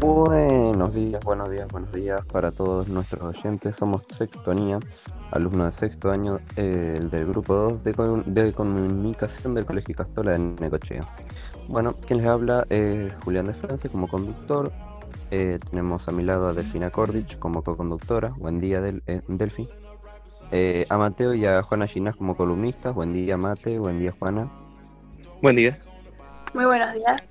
Buenos días, buenos días, buenos días para todos nuestros oyentes. Somos Sextonía, alumno de sexto año eh, del grupo 2 de, con- de comunicación del Colegio Castola de Necochea. Bueno, quien les habla es Julián de Francia como conductor. Eh, tenemos a mi lado a Delfina Kordich como co-conductora. Buen día, Del eh, Delfi. Eh, a Mateo y a Juana Ginás como columnistas. Buen día, Mate. Buen día, Juana. Buen día. Muy buenos días.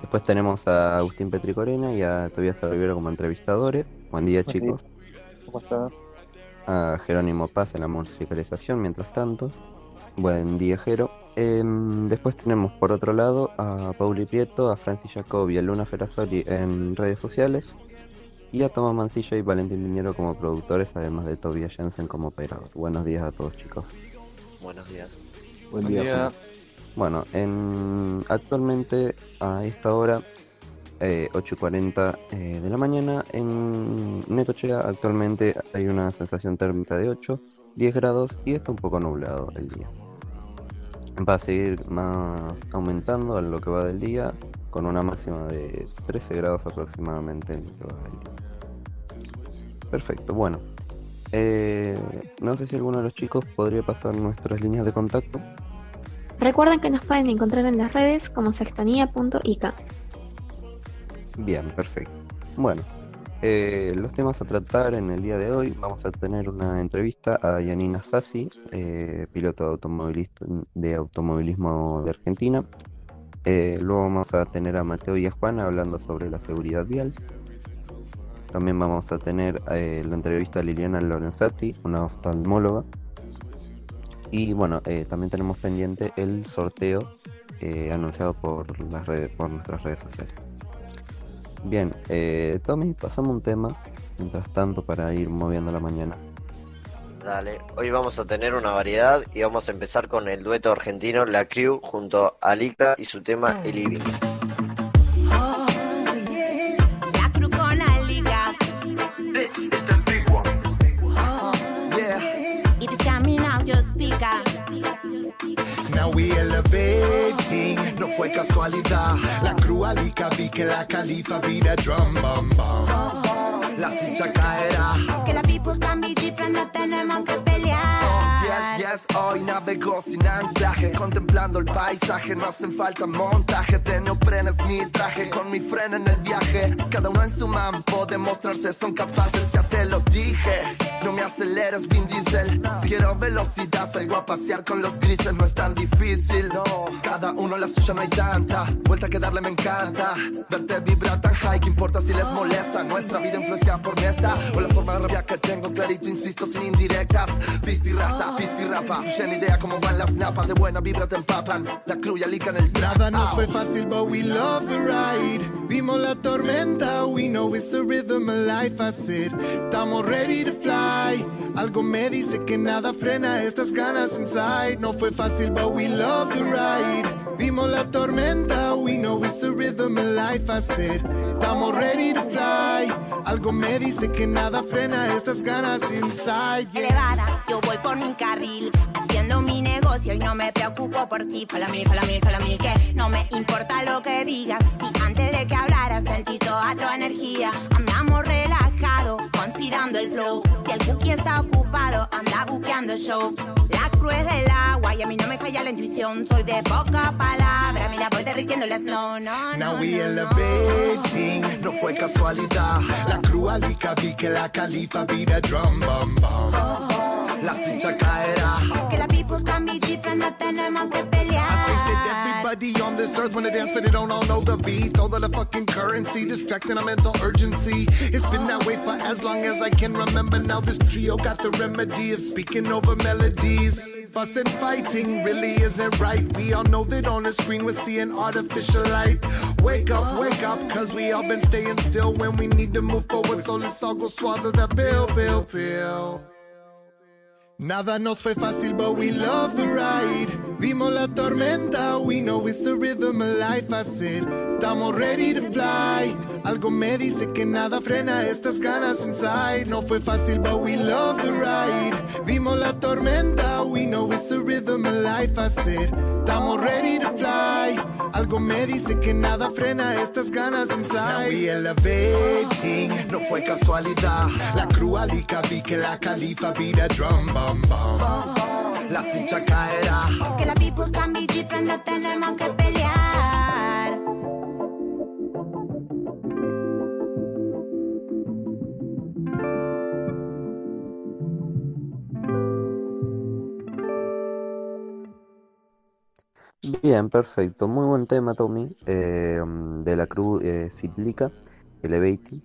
Después tenemos a Agustín Petricorena y a Tobias Rivero como entrevistadores. Buen día, Buen chicos. ¿Cómo estás? a Jerónimo Paz en la musicalización, mientras tanto. Buen día, Jero. Em, después tenemos por otro lado a Pauli Prieto, a Francis Jacob y a Luna Ferrazoli en redes sociales. Y a Tomás Mancilla y Valentín Liñero como productores, además de Tobias Jensen como operador. Buenos días a todos, chicos. Buenos días. Buen, Buen día. Bueno, en, actualmente a esta hora, eh, 8.40 eh, de la mañana, en Necochea actualmente hay una sensación térmica de 8, 10 grados y está un poco nublado el día. Va a seguir más aumentando a lo que va del día, con una máxima de 13 grados aproximadamente en lo que va del día. Perfecto, bueno. eh, no sé si alguno de los chicos podría pasar nuestras líneas de contacto. Recuerden que nos pueden encontrar en las redes como sextonía.ik. Bien, perfecto. Bueno, eh, los temas a tratar en el día de hoy, vamos a tener una entrevista a Yanina Sassi, eh, piloto de, automovilista, de automovilismo de Argentina. Eh, luego vamos a tener a Mateo y a Juana hablando sobre la seguridad vial. También vamos a tener la entrevista a Liliana Lorenzati, una oftalmóloga. Y bueno, también tenemos pendiente el sorteo anunciado por las redes, por nuestras redes sociales. Bien, eh, Tommy, pasamos un tema mientras tanto para ir moviendo la mañana. Dale, hoy vamos a tener una variedad y vamos a empezar con el dueto argentino La Crew junto a Alita y su tema El Living. No fue casualidad. La crualica vi que la califa vira drum bum bum. La ficha caerá. Que la people can be different, no tenemos que Oh, pelear. yes, yes, hoy navego sin anclaje, contemplando el paisaje, no hacen falta montaje, te neopreno es mi traje, con mi freno en el viaje, cada uno en su mampo, demostrarse son capaces, te lo dije, no me aceleres Vin Diesel, si quiero velocidad salgo a pasear con los grises, no es tan difícil, cada uno la suya no hay tanta, vuelta que darle me encanta, verte vibrar tan high, que importa si les molesta, nuestra vida influenciada por esta, o la forma de rapear que tengo clarito, insisto, sin indirectas, Pisti rasta, pisti rapa, ni idea cómo van las napas, de buena vibra te empapan, la cruya lica en el trap. Nada nos fue fácil, but we love the ride. Vimos la tormenta, we know it's the rhythm of life. I said, estamos ready to fly. Algo me dice que nada frena estas ganas inside. No fue fácil, but we love the ride. Vimos la tormenta, we know it's the rhythm of life. I said, estamos ready to fly. Algo me dice que nada frena estas ganas inside. yeah. Elevada, yo voy por mi carril, haciendo mi negocio y no me preocupo por ti. Follow me, follow me, follow me, que no me importa lo que digas. Si antes de que hablaras sentí toda tu energía, andamos relajados, conspirando el flow. Si el cookie está ocupado, anda buqueando shows. La cruz del agua y a mí no me falla la intuición. Soy de poca palabra, mira, voy derritiendo la snow. No, no, Now we no, elevating, no fue casualidad. La crualica vi que la califa vira drum bum bum. La ficha caerá. no. Que la people can be different, no tenemos que Everybody on this earth wanna dance, but they don't all know the beat. Throw the fucking currency, distracting our mental urgency. It's been that way for as long as I can remember. Now this trio got the remedy of speaking over melodies. Fuss and fighting really isn't right. We all know that on the screen we're seeing artificial light. Wake up, wake up, cause we all been staying still when we need to move forward. So let's all go swallow the pill, pill, pill. Nada nos fue fácil, but we love the ride. Vimos la tormenta, we know it's the rhythm of life. I said, estamos ready to fly. Algo me dice que nada frena estas ganas inside. No fue fácil, but we love the ride. Vimos la tormenta, we know it's the rhythm of life. I said, estamos ready to fly. Algo me dice que nada frena estas ganas inside. Now we elevating, no fue casualidad. La crualica vi que la califa vida drum bum bum. La ficha caerá. Que la people can be different, no tenemos que pelear. Bien, perfecto. Muy buen tema, Tommy, eh, de la Cruz eh, Fitlica, Elevating.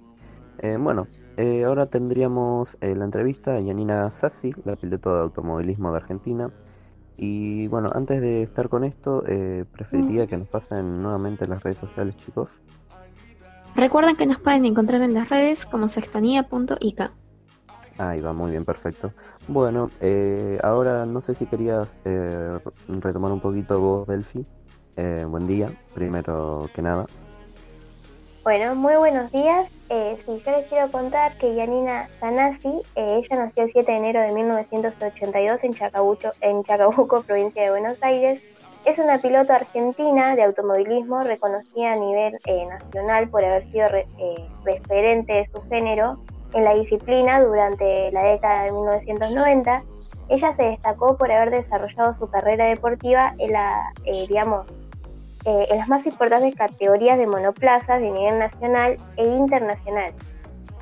Eh, bueno, eh, ahora tendríamos eh, la entrevista a Yanina Sassi, la piloto de automovilismo de Argentina. Y bueno, antes de estar con esto, eh, preferiría que nos pasen nuevamente las redes sociales, chicos. Recuerden que nos pueden encontrar en las redes como sextonía.ik. Ahí va, muy bien, perfecto. Bueno, eh, ahora no sé si querías eh, retomar un poquito vos, Delphi. Eh, buen día, primero que nada. Bueno, muy buenos días. Eh, sí, yo les quiero contar que Yanina Sanasi, eh, ella nació el 7 de enero de 1982 en Chacabuco, en Chacabuco, provincia de Buenos Aires. Es una piloto argentina de automovilismo reconocida a nivel eh, nacional por haber sido eh, referente de su género en la disciplina durante la década de 1990. Ella se destacó por haber desarrollado su carrera deportiva en la, digamos, eh, en las más importantes categorías de monoplazas de nivel nacional e internacional.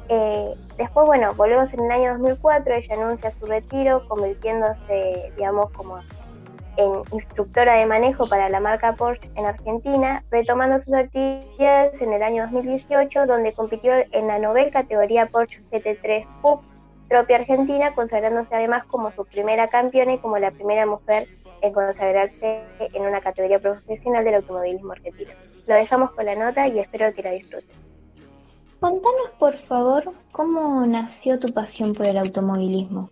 Eh, después, bueno, volvemos en el año 2004, ella anuncia su retiro, convirtiéndose, digamos, como en instructora de manejo para la marca Porsche en Argentina, retomando sus actividades en el año 2018, donde compitió en la novel categoría Porsche GT3 Cup propia Argentina, consagrándose además como su primera campeona y como la primera mujer en consagrarse en una categoría profesional del automovilismo argentino. Lo dejamos con la nota y espero que la disfruten. Contanos, por favor, cómo nació tu pasión por el automovilismo.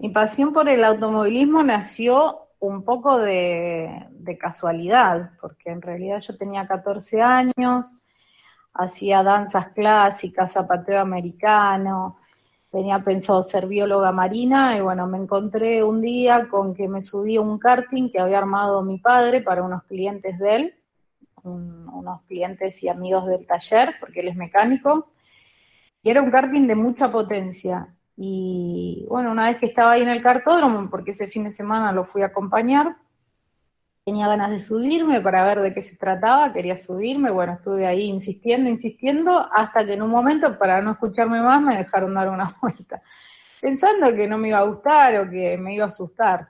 Mi pasión por el automovilismo nació un poco de, de casualidad, porque en realidad yo tenía 14 años, hacía danzas clásicas, zapateo americano, tenía pensado ser bióloga marina y bueno, me encontré un día con que me subí a un karting que había armado mi padre para unos clientes de él, un- unos clientes y amigos del taller, porque él es mecánico, y era un karting de mucha potencia. Y bueno, una vez que estaba ahí en el cartódromo, porque ese fin de semana lo fui a acompañar, tenía ganas de subirme para ver de qué se trataba, quería subirme, bueno, estuve ahí insistiendo, insistiendo, hasta que en un momento, para no escucharme más, me dejaron dar una vuelta, pensando que no me iba a gustar o que me iba a asustar.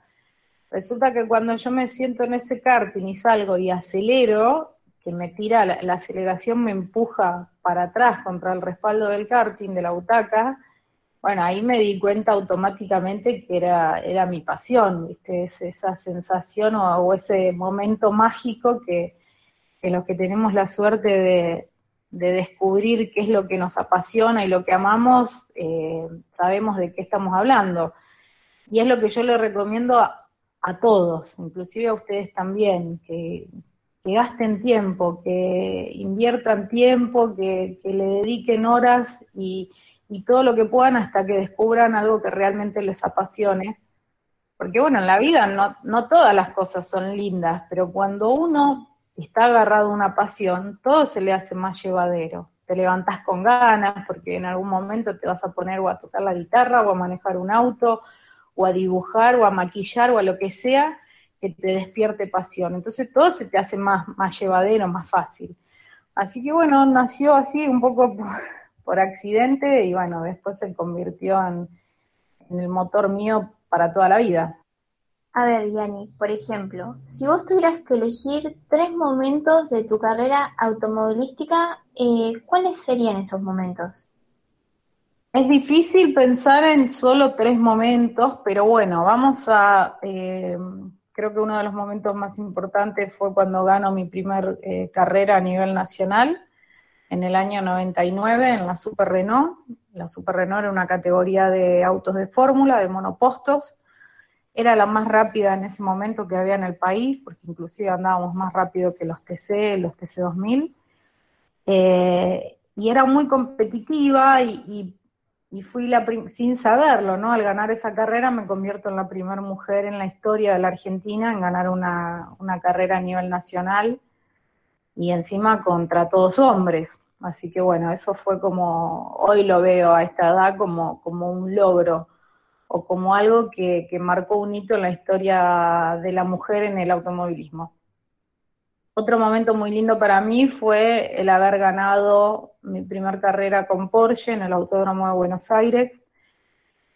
Resulta que cuando yo me siento en ese karting y salgo y acelero, que me tira, la, la aceleración me empuja para atrás contra el respaldo del karting, de la butaca, bueno, ahí me di cuenta automáticamente que era, era mi pasión, ¿viste? Es esa sensación o, ese momento mágico que, que los que tenemos la suerte de, de descubrir qué es lo que nos apasiona y lo que amamos, eh, sabemos de qué estamos hablando. Y es lo que yo le recomiendo a, a todos, inclusive a ustedes también, que, que gasten tiempo, que inviertan tiempo, que, que le dediquen horas y, y todo lo que puedan hasta que descubran algo que realmente les apasione. Porque bueno, en la vida no, no todas las cosas son lindas, pero cuando uno está agarrado a una pasión, todo se le hace más llevadero. Te levantás con ganas porque en algún momento te vas a poner o a tocar la guitarra o a manejar un auto o a dibujar o a maquillar o a lo que sea que te despierte pasión. Entonces todo se te hace más, más llevadero, más fácil. Así que bueno, nació así un poco por, por accidente y bueno, después se convirtió en, en el motor mío para toda la vida. A ver, Yani, por ejemplo, si vos tuvieras que elegir tres momentos de tu carrera automovilística, eh, ¿cuáles serían esos momentos? Es difícil pensar en solo tres momentos, pero bueno, vamos a, eh, creo que uno de los momentos más importantes fue cuando gano mi primer eh, carrera a nivel nacional, en el año 99 en la Super Renault. La Super Renault era una categoría de autos de fórmula, de monopostos. era la más rápida en ese momento que había en el país, porque inclusive andábamos más rápido que los TC, los TC 2000. Eh, y era muy competitiva y, fui la sin saberlo, ¿no? Al ganar esa carrera me convierto en la primera mujer en la historia de la Argentina en ganar una, carrera a nivel nacional y encima contra todos hombres. Así que bueno, eso fue como, hoy lo veo a esta edad como, como un logro o como algo que, marcó un hito en la historia de la mujer en el automovilismo. Otro momento muy lindo para mí fue el haber ganado mi primera carrera con Porsche en el Autódromo de Buenos Aires,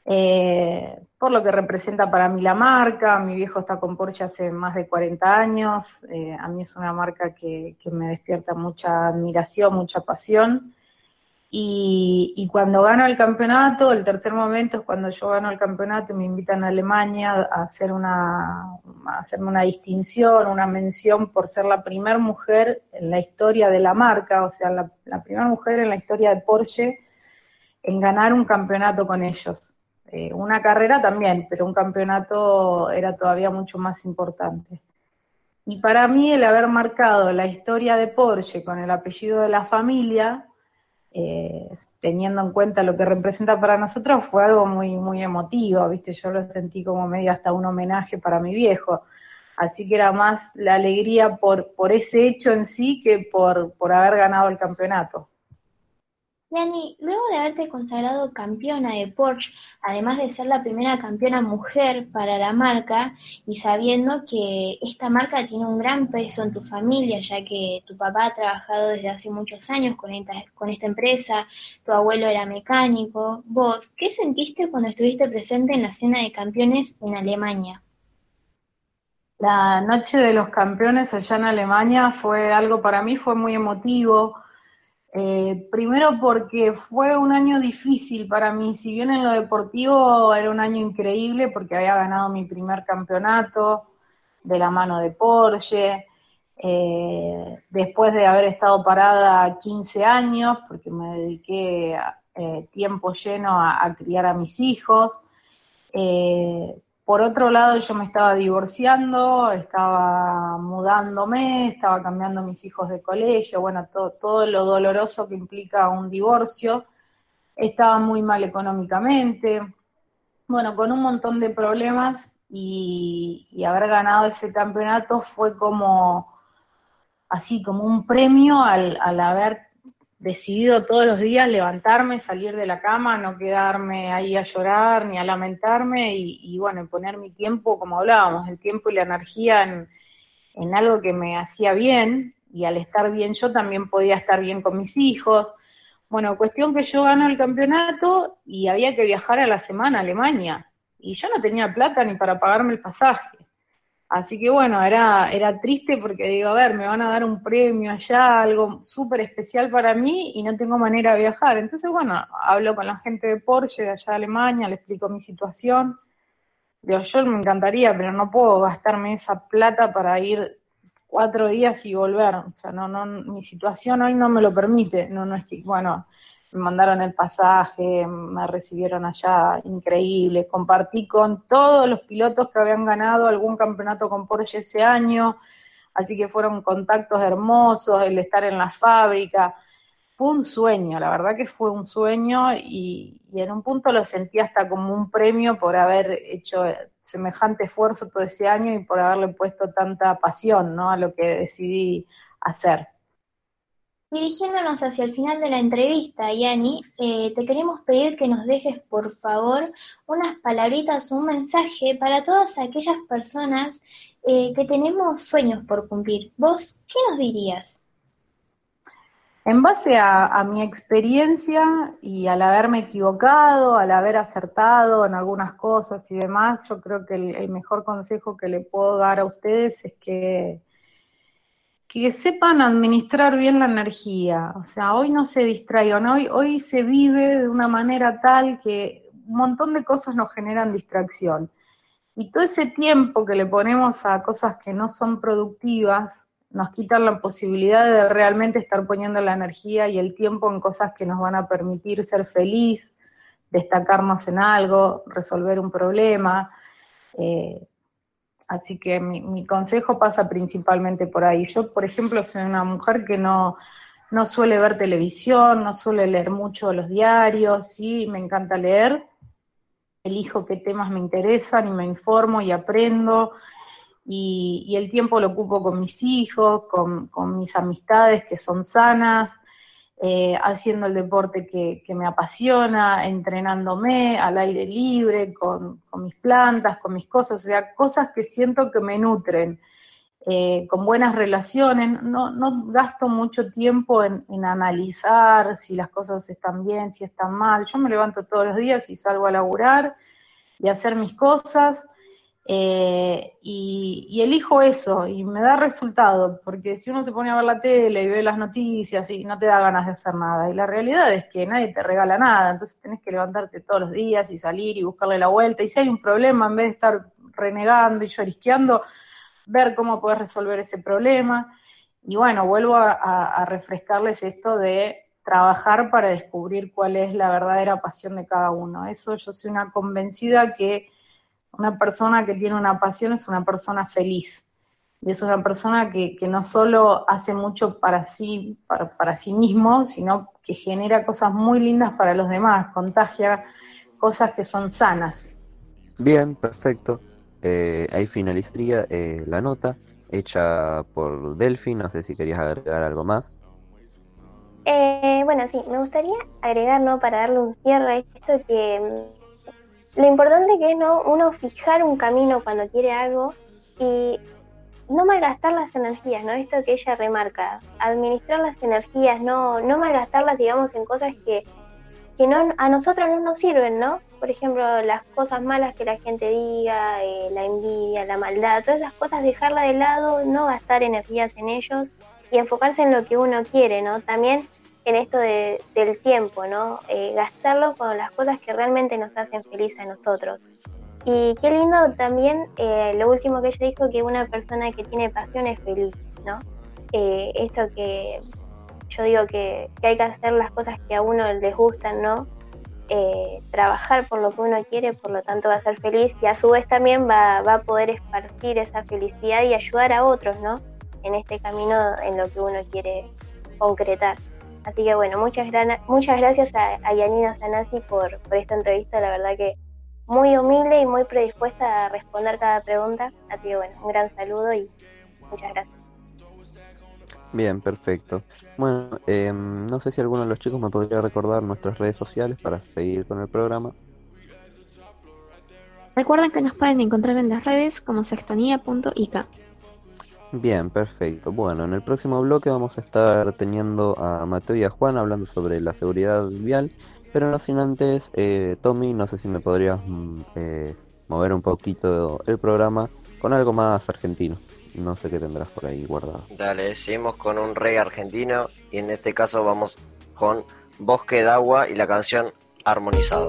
eh, por lo que representa para mí la marca. Mi viejo está con Porsche hace más de 40 años, eh, a mí es una marca que, me despierta mucha admiración, mucha pasión. Y, cuando gano el campeonato, el tercer momento es cuando yo gano el campeonato y me invitan a Alemania a hacerme una distinción, una mención por ser la primera mujer en la historia de la marca, o sea, la, primera mujer en la historia de Porsche en ganar un campeonato con ellos. Eh, una carrera también, pero un campeonato era todavía mucho más importante. Y para mí el haber marcado la historia de Porsche con el apellido de la familia, eh, teniendo en cuenta lo que representa para nosotros, fue algo muy, muy emotivo, ¿viste? Yo lo sentí como medio hasta un homenaje para mi viejo. Así que era más la alegría por, por ese hecho en sí que por, por haber ganado el campeonato. Yani, luego de haberte consagrado campeona de Porsche, además de ser la primera campeona mujer para la marca, y sabiendo que esta marca tiene un gran peso en tu familia, ya que tu papá ha trabajado desde hace muchos años con esta, con esta empresa, tu abuelo era mecánico, vos, ¿qué sentiste cuando estuviste presente en la cena de campeones en Alemania? La noche de los campeones allá en Alemania fue algo para mí, fue muy emotivo eh, primero porque fue un año difícil para mí, si bien en lo deportivo era un año increíble porque había ganado mi primer campeonato de la mano de Porsche, eh, después de haber estado parada 15 años, porque me dediqué eh, tiempo lleno a, criar a mis hijos, por otro lado, yo me estaba divorciando, estaba mudándome, estaba cambiando mis hijos de colegio, bueno, todo, todo lo doloroso que implica un divorcio. Estaba muy mal económicamente, bueno, con un montón de problemas y, haber ganado ese campeonato fue como así, como un premio al, al haber decidido todos los días levantarme, salir de la cama, no quedarme ahí a llorar ni a lamentarme y, bueno, poner mi tiempo, como hablábamos, el tiempo y la energía en, en, algo que me hacía bien y al estar bien yo también podía estar bien con mis hijos. Bueno, cuestión que yo gano el campeonato y había que viajar a la semana a Alemania y yo no tenía plata ni para pagarme el pasaje. Así que bueno, era, era triste porque digo, a ver, me van a dar un premio allá, algo súper especial para mí y no tengo manera de viajar. Entonces, bueno, hablo con la gente de Porsche de allá de Alemania, le explico mi situación. Digo, yo me encantaría, pero no puedo gastarme esa plata para ir cuatro días y volver. O sea, no, no, mi situación hoy no me lo permite. No, no es que, bueno, me mandaron el pasaje, me recibieron allá increíble, compartí con todos los pilotos que habían ganado algún campeonato con Porsche ese año, así que fueron contactos hermosos, el estar en la fábrica, fue un sueño, la verdad que fue un sueño y, en un punto lo sentí hasta como un premio por haber hecho semejante esfuerzo todo ese año y por haberle puesto tanta pasión ¿no? a lo que decidí hacer. Dirigiéndonos hacia el final de la entrevista, Yani, eh, te queremos pedir que nos dejes, por favor, unas palabritas, un mensaje para todas aquellas personas eh, que tenemos sueños por cumplir. ¿Vos qué nos dirías? En base a, mi experiencia y al haberme equivocado, al haber acertado en algunas cosas y demás, yo creo que el mejor consejo que le puedo dar a ustedes es que que sepan administrar bien la energía. O sea, hoy no se distraigan, hoy, hoy se vive de una manera tal que un montón de cosas nos generan distracción. Y todo ese tiempo que le ponemos a cosas que no son productivas, nos quitan la posibilidad de realmente estar poniendo la energía y el tiempo en cosas que nos van a permitir ser feliz, destacarnos en algo, resolver un problema. Eh, así que mi, consejo pasa principalmente por ahí. Yo, por ejemplo, soy una mujer que no, no suele ver televisión, no suele leer mucho los diarios, sí, me encanta leer, elijo qué temas me interesan y me informo y aprendo. Y, el tiempo lo ocupo con mis hijos, con, mis amistades que son sanas, eh, haciendo el deporte que, me apasiona, entrenándome al aire libre, con, mis plantas, con mis cosas, o sea, cosas que siento que me nutren, eh, con buenas relaciones. No, gasto mucho tiempo en, en, analizar si las cosas están bien, si están mal. Yo me levanto todos los días y salgo a laburar y hacer mis cosas eh, y, elijo eso y me da resultado, porque si uno se pone a ver la tele y ve las noticias y no te da ganas de hacer nada, y la realidad es que nadie te regala nada, entonces tenés que levantarte todos los días y salir y buscarle la vuelta, y si hay un problema, en vez de estar renegando y llorisqueando, ver cómo puedes resolver ese problema. Y bueno, vuelvo a refrescarles esto de trabajar para descubrir cuál es la verdadera pasión de cada uno. Eso yo soy una convencida que una persona que tiene una pasión es una persona feliz. Y es una persona que, no solo hace mucho para sí, para, sí mismo, sino que genera cosas muy lindas para los demás, contagia cosas que son sanas. Bien, perfecto. Eh, ahí finalizaría eh, la nota hecha por Delphi. No sé si querías agregar algo más. Eh, bueno, sí, me gustaría agregar, ¿no? Para darle un cierre a esto que lo importante que es no uno fijar un camino cuando quiere algo y no malgastar las energías, ¿no? Esto que ella remarca, administrar las energías, no, no malgastarlas, digamos, en cosas que, que no, a nosotros no nos sirven, ¿no? Por ejemplo, las cosas malas que la gente diga, eh, la envidia, la maldad, todas esas cosas dejarla de lado, no gastar energías en ellos y enfocarse en lo que uno quiere, ¿no? También en esto de, del tiempo, ¿no? Eh, gastarlo con las cosas que realmente nos hacen feliz a nosotros. Y qué lindo también eh, lo último que ella dijo, que una persona que tiene pasión es feliz, ¿no? Eh, esto que yo digo que, hay que hacer las cosas que a uno les gustan, ¿no? trabajar por lo que uno quiere, por lo tanto va a ser feliz y a su vez también va, va a poder esparcir esa felicidad y ayudar a otros, ¿no? En este camino en lo que uno quiere concretar. Así que bueno, muchas, muchas gracias a, Yanina Sanasi por, por esta entrevista, la verdad que muy humilde y muy predispuesta a responder cada pregunta. Así que bueno, un gran saludo y muchas gracias. Bien, perfecto. Bueno, em, no sé si alguno de los chicos me podría recordar nuestras redes sociales para seguir con el programa. Recuerden que nos pueden encontrar en las redes como sextonía.ik. Bien, perfecto. Bueno, en el próximo bloque vamos a estar teniendo a Mateo y a Juan hablando sobre la seguridad vial, pero no sin antes, eh, Tommy, no sé si me podrías mm, eh, mover un poquito el programa con algo más argentino. No sé qué tendrás por ahí guardado. Dale, seguimos con un rey argentino y en este caso vamos con Bosque de Agua y la canción Armonizado.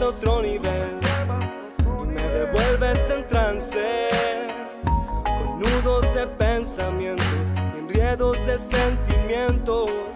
A otro nivel y me devuelves en trance. Con nudos de pensamientos y enredos de sentimientos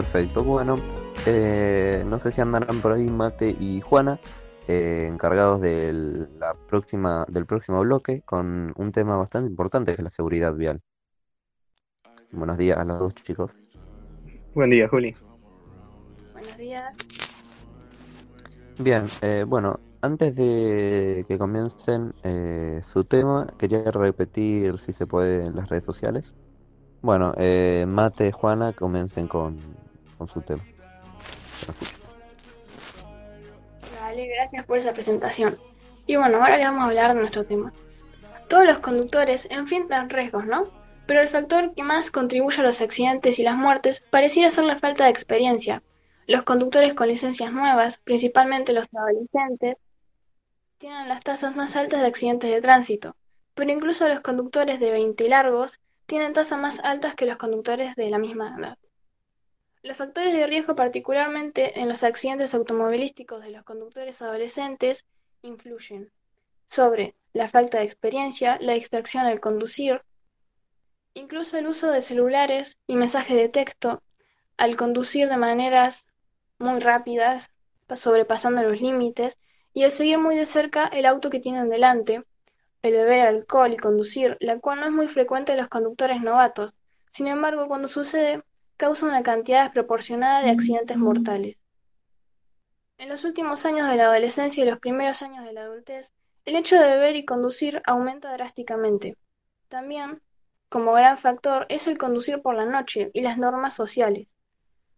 perfecto. Bueno, eh, no sé si andarán por ahí Mate y Juana, eh, encargados del, la próxima, del próximo bloque con un tema bastante importante que es la seguridad vial. Buenos días a los dos chicos. Buen día, Juli. Buenos días. Bien, eh, bueno, antes de que comiencen eh, su tema, quería repetir si se puede en las redes sociales. Bueno, eh, Mate, Juana, comiencen con, con su tema. Dale, gracias por esa presentación. Y bueno, ahora les vamos a hablar de nuestro tema. Todos los conductores enfrentan riesgos, ¿no? Pero el factor que más contribuye a los accidentes y las muertes pareciera ser la falta de experiencia. Los conductores con licencias nuevas, principalmente los adolescentes, tienen las tasas más altas de accidentes de tránsito, pero incluso los conductores de 20 y largos tienen tasas más altas que los conductores de la misma edad. Los factores de riesgo, particularmente en los accidentes automovilísticos de los conductores adolescentes, influyen sobre la falta de experiencia, la distracción al conducir, incluso el uso de celulares y mensajes de texto al conducir de maneras muy rápidas, sobrepasando los límites, y el seguir muy de cerca el auto que tienen delante, el beber alcohol y conducir, la cual no es muy frecuente en los conductores novatos. Sin embargo, cuando sucede, causa una cantidad desproporcionada de accidentes mortales. En los últimos años de la adolescencia y los primeros años de la adultez, el hecho de beber y conducir aumenta drásticamente. También, como gran factor, es el conducir por la noche y las normas sociales.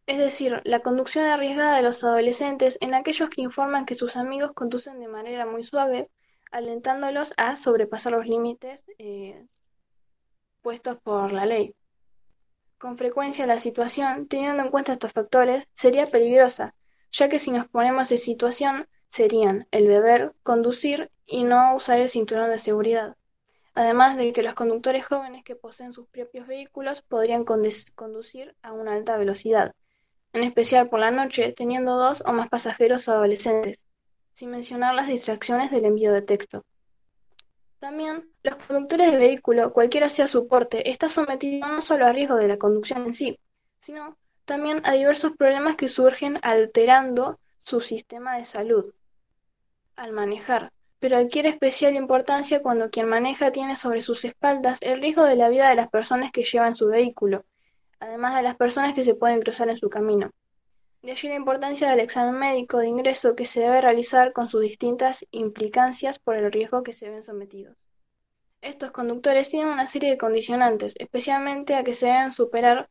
Es decir, la conducción arriesgada de los adolescentes en aquellos que informan que sus amigos conducen de manera muy suave, alentándolos a sobrepasar los límites eh, puestos por la ley. Con frecuencia la situación, teniendo en cuenta estos factores, sería peligrosa, ya que si nos ponemos en situación, serían el beber, conducir y no usar el cinturón de seguridad. Además de que los conductores jóvenes que poseen sus propios vehículos podrían conducir a una alta velocidad, en especial por la noche, teniendo dos o más pasajeros adolescentes, sin mencionar las distracciones del envío de texto. También, los conductores de vehículo, cualquiera sea su porte, está sometido no solo al riesgo de la conducción en sí, sino también a diversos problemas que surgen alterando su sistema de salud al manejar, pero adquiere especial importancia cuando quien maneja tiene sobre sus espaldas el riesgo de la vida de las personas que llevan su vehículo, además de las personas que se pueden cruzar en su camino. De allí la importancia del examen médico de ingreso que se debe realizar con sus distintas implicancias por el riesgo que se ven sometidos. Estos conductores tienen una serie de condicionantes, especialmente a que se deben superar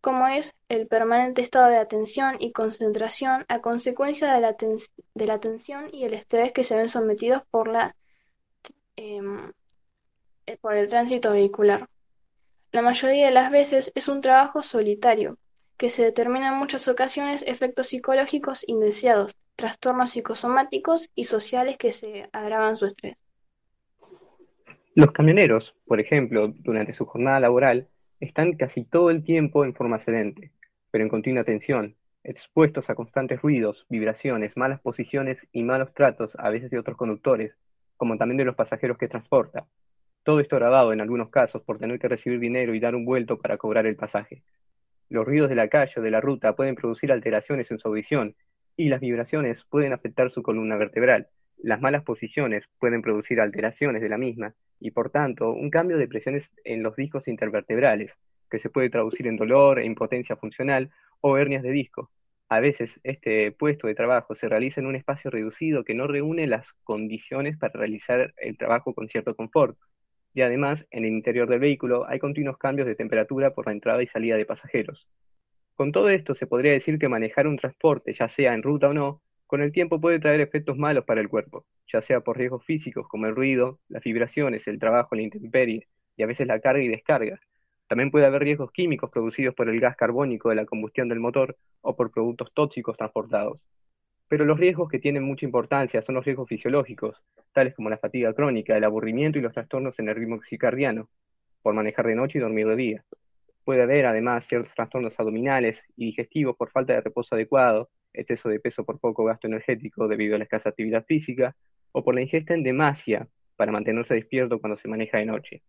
como es el permanente estado de atención y concentración a consecuencia de la, la tensión y el estrés que se ven sometidos por, em, eh, por el tránsito vehicular. La mayoría de las veces es un trabajo solitario, que se determina en muchas ocasiones efectos psicológicos indeseados, trastornos psicosomáticos y sociales que se agravan su estrés. Los camioneros, por ejemplo, durante su jornada laboral, están casi todo el tiempo en forma sedente, pero en continua tensión, expuestos a constantes ruidos, vibraciones, malas posiciones y malos tratos a veces de otros conductores, como también de los pasajeros que transporta. Todo esto grabado en algunos casos por tener que recibir dinero y dar un vuelto para cobrar el pasaje. Los ruidos de la calle o de la ruta pueden producir alteraciones en su audición y las vibraciones pueden afectar su columna vertebral. Las malas posiciones pueden producir alteraciones de la misma y por tanto un cambio de presiones en los discos intervertebrales, que se puede traducir en dolor e impotencia funcional o hernias de disco. A veces este puesto de trabajo se realiza en un espacio reducido que no reúne las condiciones para realizar el trabajo con cierto confort. Y además, en el interior del vehículo hay continuos cambios de temperatura por la entrada y salida de pasajeros. Con todo esto se podría decir que manejar un transporte, ya sea en ruta o no, con el tiempo puede traer efectos malos para el cuerpo, ya sea por riesgos físicos como el ruido, las vibraciones, el trabajo la intemperie y a veces la carga y descarga. También puede haber riesgos químicos producidos por el gas carbónico de la combustión del motor o por productos tóxicos transportados. Pero los riesgos que tienen mucha importancia son los riesgos fisiológicos, tales como la fatiga crónica, el aburrimiento y los trastornos en el ritmo circadiano, por manejar de noche y dormir de día. Puede haber además ciertos trastornos abdominales y digestivos por falta de reposo adecuado, exceso de peso por poco gasto energético debido a la escasa actividad física, o por la ingesta en demasia para mantenerse despierto cuando se maneja de noche.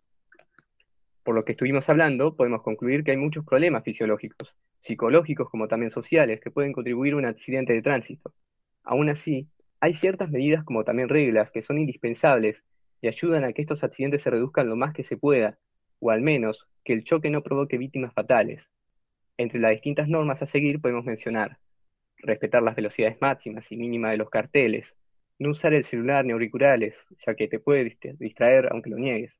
Por lo que estuvimos hablando, podemos concluir que hay muchos problemas fisiológicos, psicológicos como también sociales, que pueden contribuir a un accidente de tránsito. Aún así, hay ciertas medidas como también reglas que son indispensables y ayudan a que estos accidentes se reduzcan lo más que se pueda, o al menos que el choque no provoque víctimas fatales. Entre las distintas normas a seguir podemos mencionar respetar las velocidades máximas y mínimas de los carteles, no usar el celular ni auriculares, ya que te puede distraer aunque lo niegues.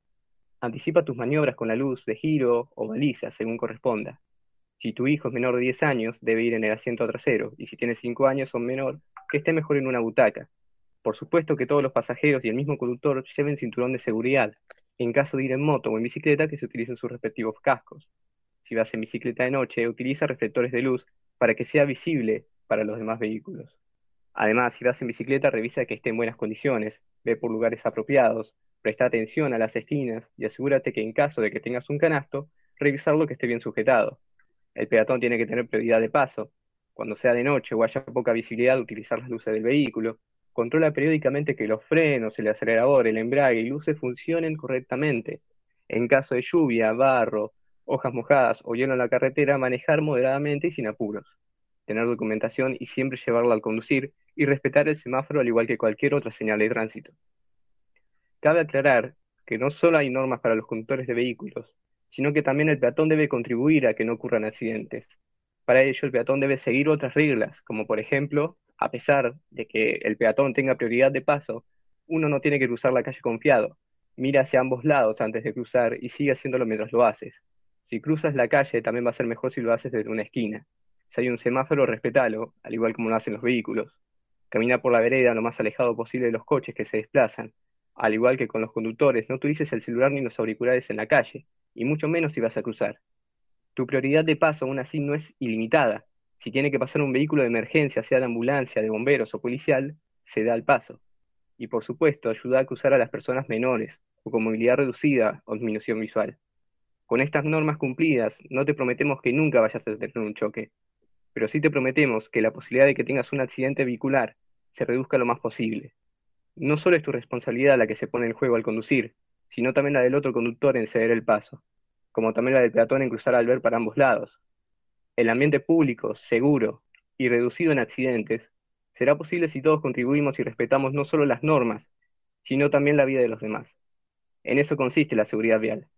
Anticipa tus maniobras con la luz de giro o baliza según corresponda. Si tu hijo es menor de 10 años, debe ir en el asiento trasero, y si tiene 5 años o menor, que esté mejor en una butaca. Por supuesto que todos los pasajeros y el mismo conductor lleven cinturón de seguridad. En caso de ir en moto o en bicicleta, que se utilicen sus respectivos cascos. Si vas en bicicleta de noche, utiliza reflectores de luz para que sea visible para los demás vehículos. Además, si vas en bicicleta, revisa que esté en buenas condiciones, ve por lugares apropiados, presta atención a las esquinas y asegúrate que en caso de que tengas un canasto, revisarlo que esté bien sujetado. El peatón tiene que tener prioridad de paso. Cuando sea de noche o haya poca visibilidad, utilizar las luces del vehículo. Controla periódicamente que los frenos, el acelerador, el embrague y luces funcionen correctamente. En caso de lluvia, barro, hojas mojadas o hielo en la carretera, manejar moderadamente y sin apuros tener documentación y siempre llevarla al conducir y respetar el semáforo al igual que cualquier otra señal de tránsito. Cabe aclarar que no solo hay normas para los conductores de vehículos, sino que también el peatón debe contribuir a que no ocurran accidentes. Para ello, el peatón debe seguir otras reglas, como por ejemplo, a pesar de que el peatón tenga prioridad de paso, uno no tiene que cruzar la calle confiado. Mira hacia ambos lados antes de cruzar y sigue haciéndolo mientras lo haces. Si cruzas la calle, también va a ser mejor si lo haces desde una esquina. Si hay un semáforo, respetalo, al igual como lo hacen los vehículos. Camina por la vereda lo más alejado posible de los coches que se desplazan. Al igual que con los conductores, no utilices el celular ni los auriculares en la calle, y mucho menos si vas a cruzar. Tu prioridad de paso aún así no es ilimitada. Si tiene que pasar un vehículo de emergencia, sea de ambulancia, de bomberos o policial, se da el paso. Y por supuesto, ayuda a cruzar a las personas menores o con movilidad reducida o disminución visual. Con estas normas cumplidas, no te prometemos que nunca vayas a tener un choque, pero sí te prometemos que la posibilidad de que tengas un accidente vehicular se reduzca lo más posible. No solo es tu responsabilidad la que se pone en juego al conducir, sino también la del otro conductor en ceder el paso, como también la del peatón en cruzar al ver para ambos lados. El ambiente público, seguro y reducido en accidentes será posible si todos contribuimos y respetamos no solo las normas, sino también la vida de los demás. En eso consiste la seguridad vial,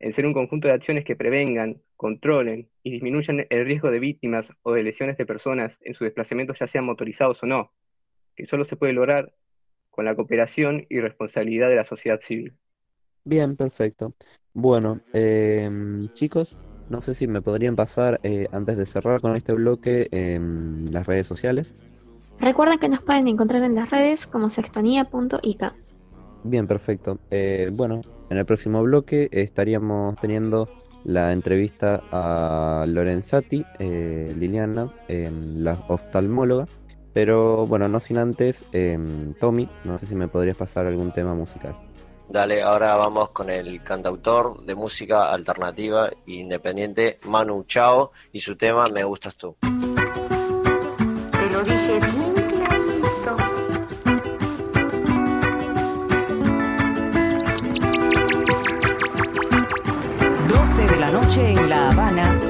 en ser un conjunto de acciones que prevengan, controlen y disminuyan el riesgo de víctimas o de lesiones de personas en sus desplazamientos ya sean motorizados o no, que solo se puede lograr con la cooperación y responsabilidad de la sociedad civil. Bien, perfecto. Bueno, em, chicos, no sé si me podrían pasar, eh, antes de cerrar con este bloque, em, las redes sociales. Recuerden que nos pueden encontrar en las redes como sextonía.ik. Bien, perfecto. Eh, bueno, en el próximo bloque estaríamos teniendo la entrevista a Lorenzati, eh, Liliana, em, la oftalmóloga. Pero bueno, no sin antes, em, Tommy, no sé si me podrías pasar algún tema musical. Dale, ahora vamos con el cantautor de música alternativa e independiente Manu Chao y su tema Me gustas tú. Te lo dije bien clarito. 12 de la noche en La Habana, Cuba. 11 de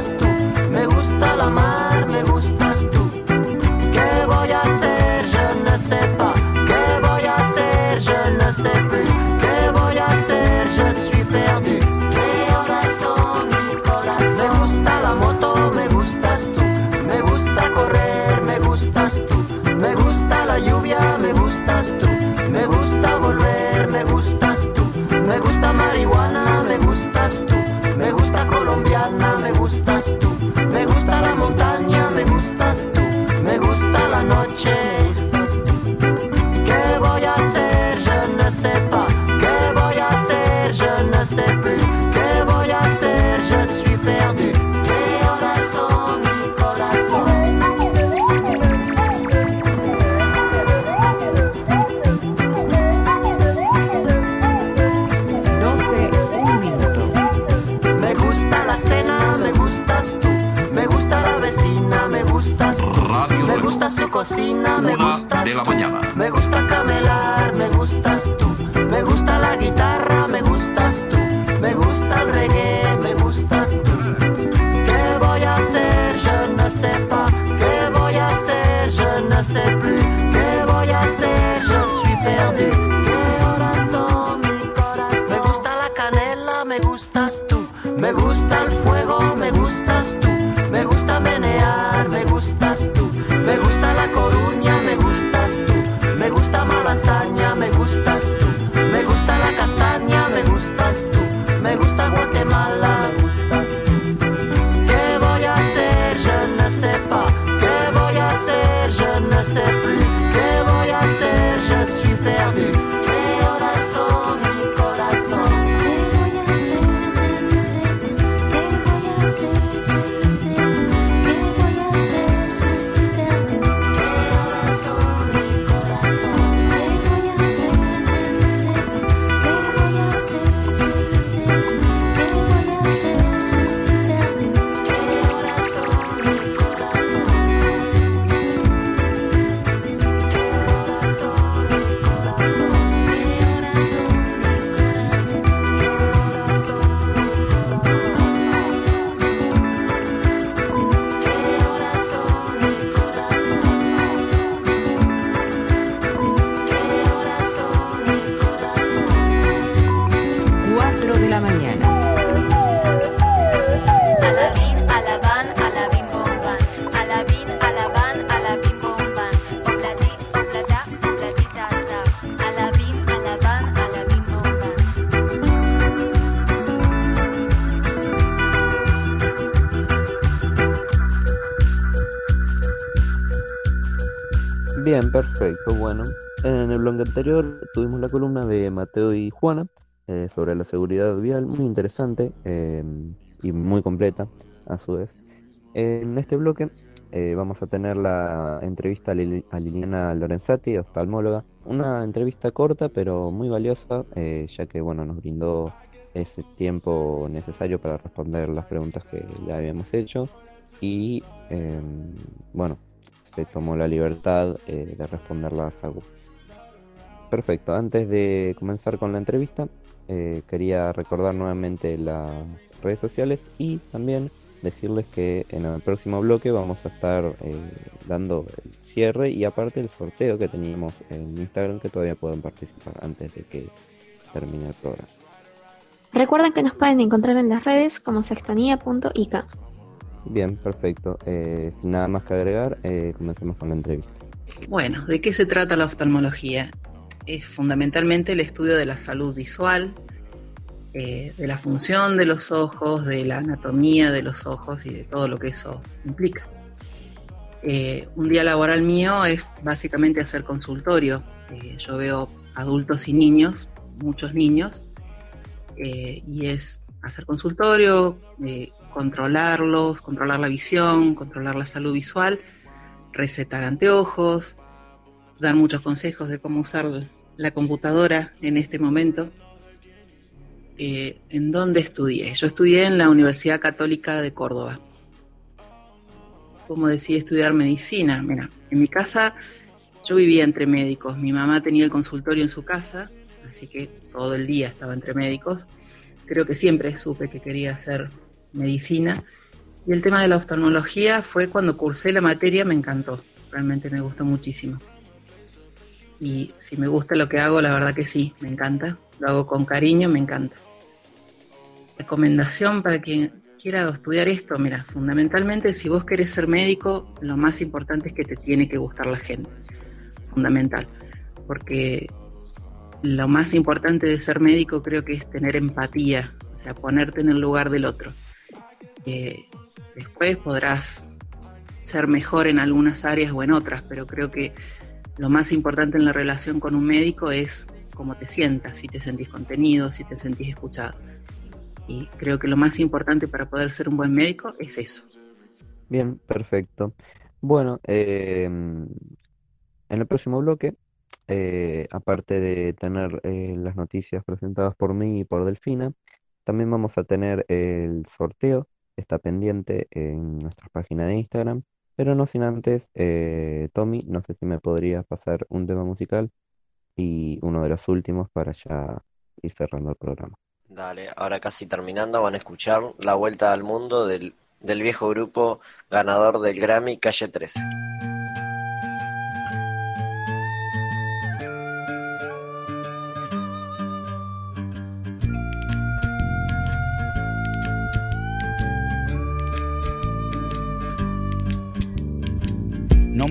la lluvia, bloque anterior tuvimos la columna de Mateo y Juana eh, sobre la seguridad vial, muy interesante eh, y muy completa a su vez. En este bloque eh, vamos a tener la entrevista a, Lili- a Liliana Lorenzati, oftalmóloga. Una entrevista corta pero muy valiosa, eh, ya que bueno, nos brindó ese tiempo necesario para responder las preguntas que le habíamos hecho. Y eh, bueno, se tomó la libertad eh, de responderlas a Perfecto, antes de comenzar con la entrevista, eh, quería recordar nuevamente las redes sociales y también decirles que en el próximo bloque vamos a estar eh, dando el cierre y aparte el sorteo que teníamos en Instagram que todavía pueden participar antes de que termine el programa. Recuerden que nos pueden encontrar en las redes como sextonía.ik. Bien, perfecto. Eh, sin nada más que agregar, eh, comencemos con la entrevista. Bueno, ¿de qué se trata la oftalmología? Es fundamentalmente el estudio de la salud visual, eh, de la función de los ojos, de la anatomía de los ojos y de todo lo que eso implica. Eh, un día laboral mío es básicamente hacer consultorio. Eh, yo veo adultos y niños, muchos niños, y es hacer consultorio, controlarlos, controlar la visión, controlar la salud visual, recetar anteojos, dar muchos consejos de cómo usar la computadora en este momento. Eh, ¿En dónde estudié? Yo estudié en la Universidad Católica de Córdoba. ¿Cómo decidí estudiar medicina? Mira, en mi casa yo vivía entre médicos. Mi mamá tenía el consultorio en su casa, así que todo el día estaba entre médicos. Creo que siempre supe que quería hacer medicina. Y el tema de la oftalmología fue cuando cursé la materia, me encantó. Realmente me gustó muchísimo. Y si me gusta lo que hago, la verdad que sí, me encanta. Lo hago con cariño, me encanta. Recomendación para quien quiera estudiar esto, mira, fundamentalmente si vos querés ser médico, lo más importante es que te tiene que gustar la gente. Fundamental. Porque lo más importante de ser médico creo que es tener empatía, o sea, ponerte en el lugar del otro. Eh, después podrás ser mejor en algunas áreas o en otras, pero creo que lo más importante en la relación con un médico es cómo te sientas, si te sentís contenido, si te sentís escuchado. Y creo que lo más importante para poder ser un buen médico es eso. Bien, perfecto. Bueno, eh, en el próximo bloque, eh, aparte de tener eh, las noticias presentadas por mí y por Delfina, también vamos a tener el sorteo, está pendiente en nuestra página de Instagram, pero no sin antes, eh, Tommy, no sé si me podrías pasar un tema musical y uno de los últimos para ya ir cerrando el programa. Dale, ahora casi terminando van a escuchar La Vuelta al Mundo del, del viejo grupo ganador del Grammy Calle 13.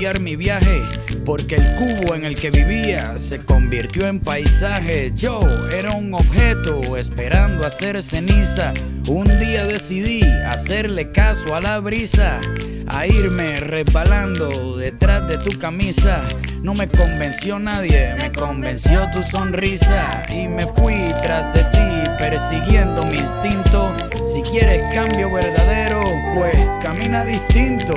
mi viaje, porque el cubo en el que vivía se convirtió en paisaje. Yo era un objeto esperando hacer ceniza. Un día decidí hacerle caso a la brisa, a irme resbalando detrás de tu camisa. No me convenció nadie, me convenció tu sonrisa y me fui tras de ti persiguiendo mi instinto. Si quieres cambio verdadero, pues camina distinto.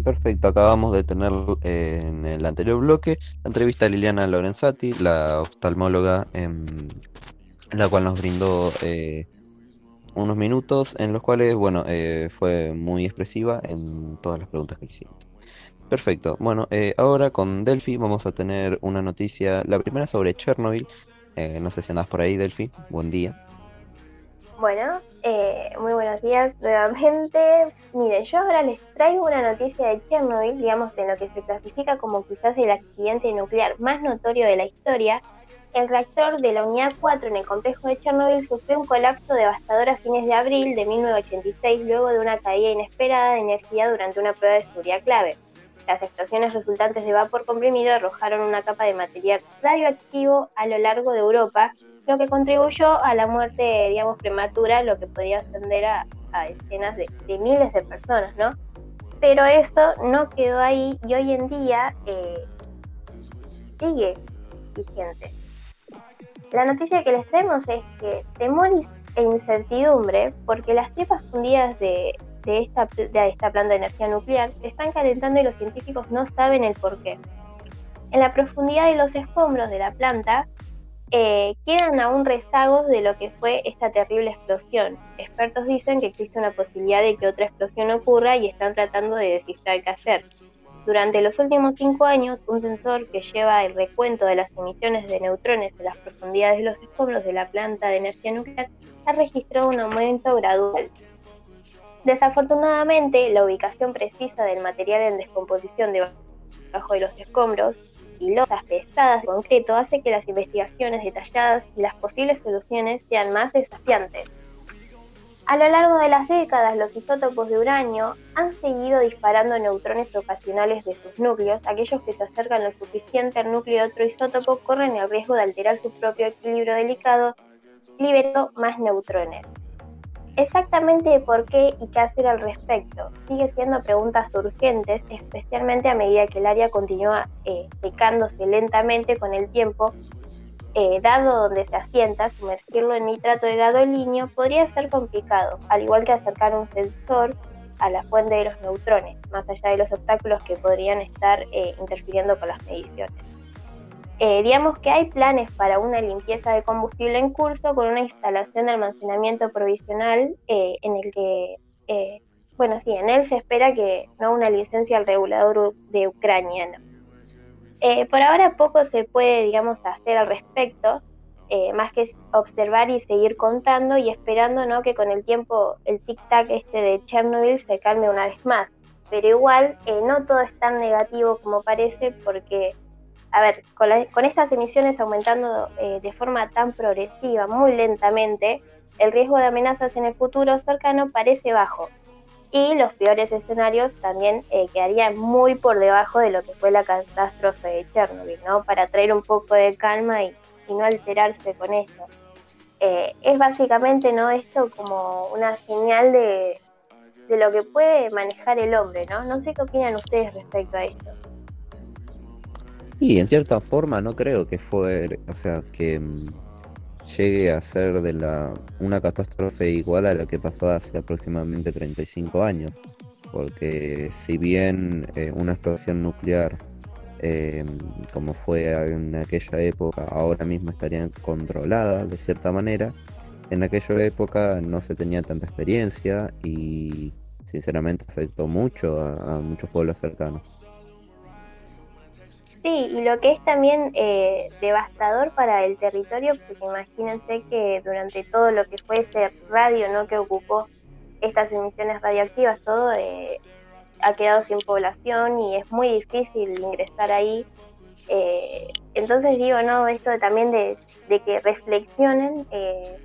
Perfecto. Acabamos de tener eh, en el anterior bloque la entrevista a Liliana Lorenzati, la oftalmóloga, em, la cual nos brindó eh, unos minutos en los cuales, bueno, eh, fue muy expresiva en todas las preguntas que hicimos. Perfecto. Bueno, ahora con Delphi vamos a tener una noticia, la primera sobre Chernobyl. No sé si andás por ahí, Delphi. Buen día. Bueno, eh, muy buenos días nuevamente. Miren, yo ahora les traigo una noticia de Chernobyl, digamos, en lo que se clasifica como quizás el accidente nuclear más notorio de la historia. El reactor de la unidad 4 en el complejo de Chernobyl sufrió un colapso devastador a fines de abril de 1986 luego de una caída inesperada de energía durante una prueba de seguridad clave. Las explosiones resultantes de vapor comprimido arrojaron una capa de material radioactivo a lo largo de Europa, lo que contribuyó a la muerte, digamos, prematura, lo que podía ascender a, decenas de, de miles de personas, ¿no? Pero esto no quedó ahí y hoy en día eh, sigue vigente. La noticia que les traemos es que temor e incertidumbre, porque las tripas fundidas de, de esta, de esta planta de energía nuclear se están calentando y los científicos no saben el por qué. En la profundidad de los escombros de la planta eh, quedan aún rezagos de lo que fue esta terrible explosión. Expertos dicen que existe una posibilidad de que otra explosión ocurra y están tratando de descifrar qué hacer. Durante los últimos cinco años, un sensor que lleva el recuento de las emisiones de neutrones en las profundidades de los escombros de la planta de energía nuclear ha registrado un aumento gradual. Desafortunadamente, la ubicación precisa del material en descomposición debajo de los escombros y losas pesadas de concreto hace que las investigaciones detalladas y las posibles soluciones sean más desafiantes. A lo largo de las décadas, los isótopos de uranio han seguido disparando neutrones ocasionales de sus núcleos. Aquellos que se acercan lo suficiente al núcleo de otro isótopo corren el riesgo de alterar su propio equilibrio delicado, liberando más neutrones. Exactamente por qué y qué hacer al respecto sigue siendo preguntas urgentes, especialmente a medida que el área continúa eh, secándose lentamente con el tiempo. Eh, dado donde se asienta, sumergirlo en nitrato de gadolinio podría ser complicado, al igual que acercar un sensor a la fuente de los neutrones, más allá de los obstáculos que podrían estar eh, interfiriendo con las mediciones. Eh, digamos que hay planes para una limpieza de combustible en curso con una instalación de almacenamiento provisional eh, en el que, eh, bueno, sí, en él se espera que no una licencia al regulador de Ucrania. ¿no? Eh, por ahora poco se puede, digamos, hacer al respecto, eh, más que observar y seguir contando y esperando ¿no? que con el tiempo el tic-tac este de Chernobyl se calme una vez más. pero igual eh, no todo es tan negativo como parece porque, a ver, con, la- con estas emisiones aumentando eh, de forma tan progresiva, muy lentamente, el riesgo de amenazas en el futuro cercano parece bajo. Y los peores escenarios también eh, quedarían muy por debajo de lo que fue la catástrofe de Chernobyl, ¿no? Para traer un poco de calma y, y no alterarse con eso. Eh, es básicamente, ¿no? Esto como una señal de, de lo que puede manejar el hombre, ¿no? No sé qué opinan ustedes respecto a esto. Y en cierta forma no creo que fue, o sea, que mm, llegue a ser de la una catástrofe igual a lo que pasó hace aproximadamente 35 años, porque si bien eh, una explosión nuclear eh, como fue en aquella época, ahora mismo estaría controlada de cierta manera, en aquella época no se tenía tanta experiencia y sinceramente afectó mucho a muchos pueblos cercanos. Sí, y lo que es también eh, devastador para el territorio, porque imagínense que durante todo lo que fue ese radio ¿no? que ocupó estas emisiones radioactivas, todo eh, ha quedado sin población y es muy difícil ingresar ahí. Eh, entonces digo, no, esto también de, de que reflexionen eh,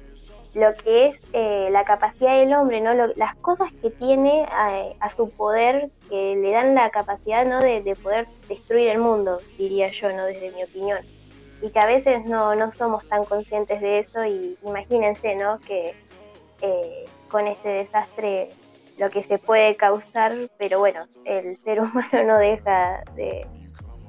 lo que es eh, la capacidad del hombre, ¿no? Lo- las cosas que tiene a, a su poder que le dan la capacidad ¿no? de, de poder destruir el mundo, diría yo, ¿no? desde mi opinión. Y que a veces no, no somos tan conscientes de eso y imagínense ¿no? que eh, con este desastre lo que se puede causar, pero bueno, el ser humano no deja de,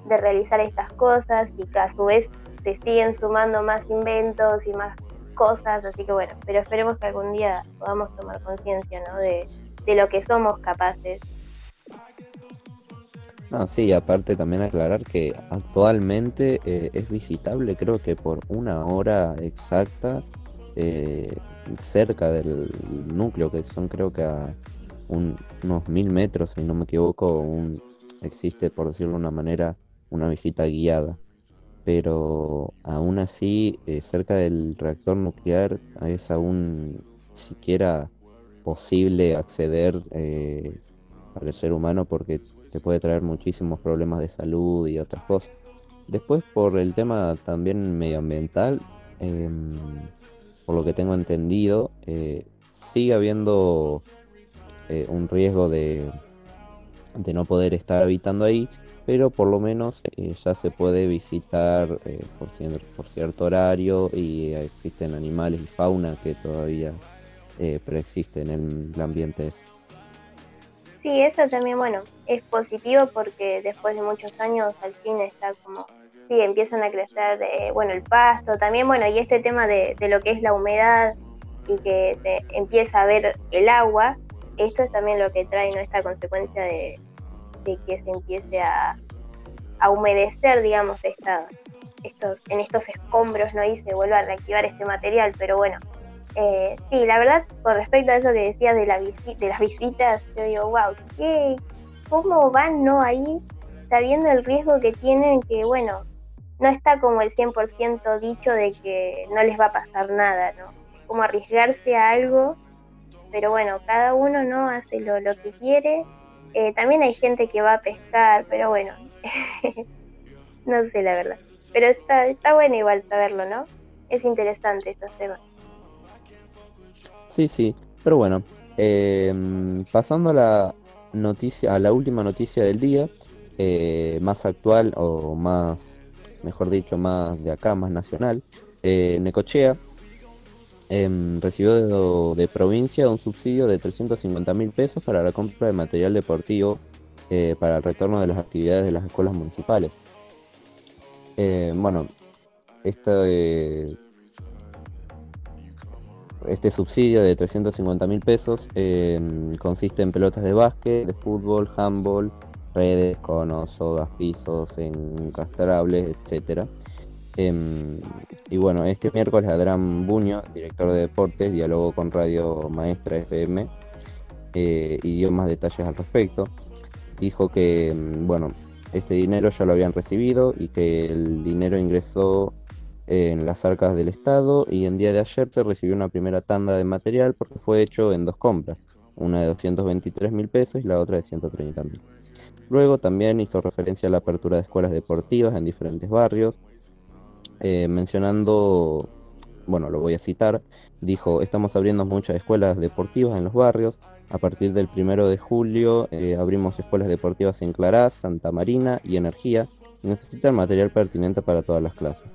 de realizar estas cosas y que a su vez se siguen sumando más inventos y más cosas, así que bueno, pero esperemos que algún día podamos tomar conciencia ¿no? de, de lo que somos capaces. No, sí, aparte también aclarar que actualmente eh, es visitable creo que por una hora exacta eh, cerca del núcleo, que son creo que a un- unos mil metros, si no me equivoco, un, existe, por decirlo de una manera, una visita guiada. Pero aún así, eh, cerca del reactor nuclear es aún siquiera posible acceder eh, al ser humano porque te puede traer muchísimos problemas de salud y otras cosas. Después, por el tema también medioambiental, em, por lo que tengo entendido, eh, sigue habiendo un riesgo de, de no poder estar habitando ahí, pero por lo menos eh, ya se puede visitar eh, por, cier- por cierto horario y existen animales y fauna que todavía eh, preexisten en el ambiente ese. Sí, eso también, bueno, es positivo porque después de muchos años al fin está como, sí, empiezan a crecer, eh, bueno, el pasto, también, bueno, y este tema de, lo que es la humedad y que se empieza a ver el agua, esto es también lo que trae, ¿no? Esta consecuencia de, de que se empiece a, a humedecer, digamos, esta, estos, en estos escombros, ¿no? Y se vuelva a reactivar este material, pero bueno, eh, sí, la verdad, con respecto a eso que decías de, la de las visitas, yo digo, wow, ¿qué, ¿cómo van no ahí sabiendo el riesgo que tienen? Que bueno, no está como el 100% dicho de que no les va a pasar nada, ¿no? Como arriesgarse a algo, pero bueno, cada uno no hace lo, lo que quiere. Eh, también hay gente que va a pescar, pero bueno, no sé la verdad. Pero está, está bueno igual saberlo, ¿no? Es interesante estos temas. Sí, sí, pero bueno, em, pasando a la noticia, a la última noticia del día, eh, más actual o más, mejor dicho, más de acá, más nacional, eh, Necochea em, recibió de, provincia un subsidio de 350 mil pesos para la compra de material deportivo eh, para el retorno de las actividades de las escuelas municipales. Eh, bueno, esta, eh, este subsidio de 350 mil pesos eh, consiste en pelotas de básquet, de fútbol, handball, redes, conos, sogas, pisos, encastrables, etcétera. Em, y bueno, este miércoles Adrián Buño, director de deportes, dialogó con Radio Maestra FM eh, y dio más detalles al respecto. Dijo que, mm, bueno, este dinero ya lo habían recibido y que el dinero ingresó en las arcas del Estado y en día de ayer se recibió una primera tanda de material porque fue hecho en dos compras. una de 223 mil pesos y la otra de 130 mil. Luego también hizo referencia a la apertura de escuelas deportivas en diferentes barrios, eh, mencionando, bueno, lo voy a citar, dijo, estamos abriendo muchas escuelas deportivas en los barrios, a partir del primero de julio eh, abrimos escuelas deportivas en Clarás, Santa Marina y Energía, necesitan material pertinente para todas las clases.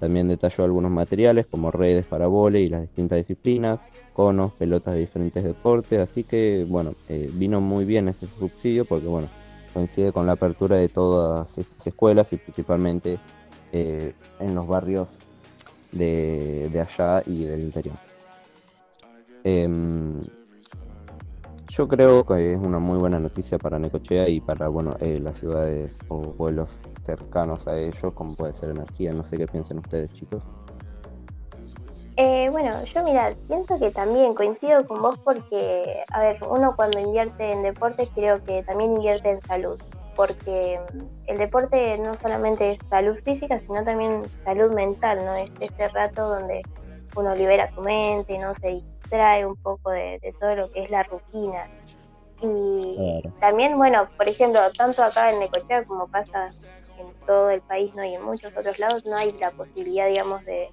También detalló algunos materiales como redes para vóley y las distintas disciplinas, conos, pelotas de diferentes deportes, así que bueno, eh, vino muy bien ese subsidio porque bueno, coincide con la apertura de todas estas escuelas y principalmente eh, en los barrios de, de allá y del interior. Em, yo creo que es una muy buena noticia para Necochea y para bueno eh, las ciudades o pueblos cercanos a ellos, como puede ser Energía. No sé qué piensan ustedes, chicos. Eh, bueno, yo mira, pienso que también coincido con vos porque, a ver, uno cuando invierte en deporte creo que también invierte en salud, porque el deporte no solamente es salud física, sino también salud mental, ¿no? Es este rato donde uno libera su mente, no se distrae un poco de, de todo lo que es la rutina. Y también, bueno, por ejemplo, tanto acá en Necochea como pasa en todo el país, ¿no? Y en muchos otros lados no hay la posibilidad, digamos, de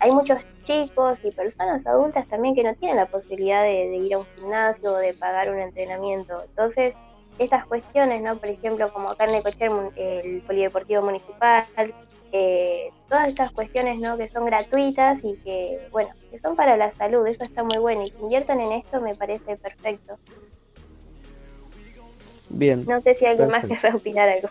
hay muchos chicos y personas adultas también que no tienen la posibilidad de, ir a un gimnasio o de pagar un entrenamiento. Entonces, estas cuestiones, ¿no? Por ejemplo, como acá en Necochea, el Polideportivo Municipal, eh, todas estas cuestiones, ¿no? Que son gratuitas y que, bueno, que son para la salud, eso está muy bueno y que inviertan en esto me parece perfecto. Bien. No sé si alguien más querrá opinar algo.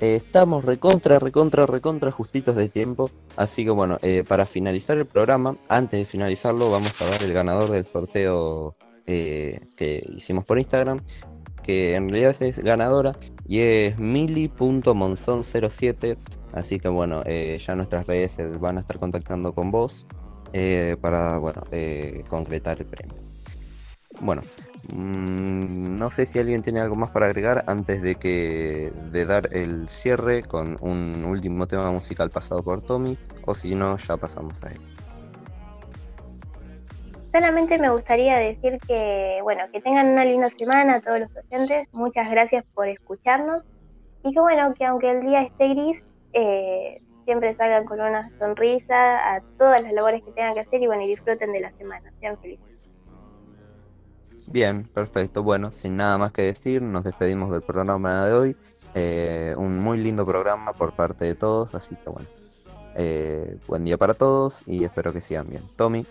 Eh, estamos recontra, recontra, recontra justitos de tiempo. Así que bueno, eh, para finalizar el programa, antes de finalizarlo, vamos a dar el ganador del sorteo eh, que hicimos por Instagram. Que en realidad es ganadora y es mili.monzon07. Así que bueno, ya nuestras redes van a estar contactando con vos para bueno, concretar el premio. Bueno, Mm, no sé si alguien tiene algo más para agregar antes de que de dar el cierre con un último tema musical pasado por Tommy, o si no, ya pasamos a él. Solamente me gustaría decir que, bueno, que tengan una linda semana todos los oyentes. Muchas gracias por escucharnos. Y que bueno, que aunque el día esté gris, eh, siempre salgan con una sonrisa a todas las labores que tengan que hacer y bueno, y disfruten de la semana. Sean felices. Bien, perfecto. Bueno, sin nada más que decir, nos despedimos del programa de hoy. Eh, un muy lindo programa por parte de todos, así que bueno. Eh, buen día para todos y espero que sigan bien. Tommy,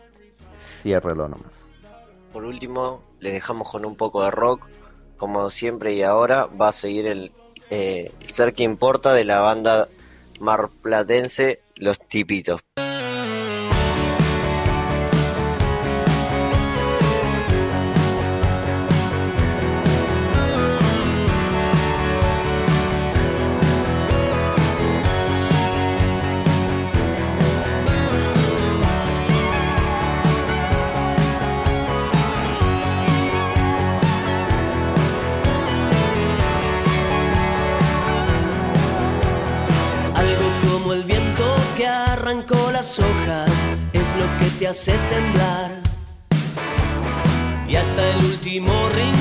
ciérrelo nomás. Por último, les dejamos con un poco de rock. Como siempre y ahora, va a seguir el, eh, ser que importa de la banda marplatense Los Tipitos. Hace temblar. Y hasta el último rincón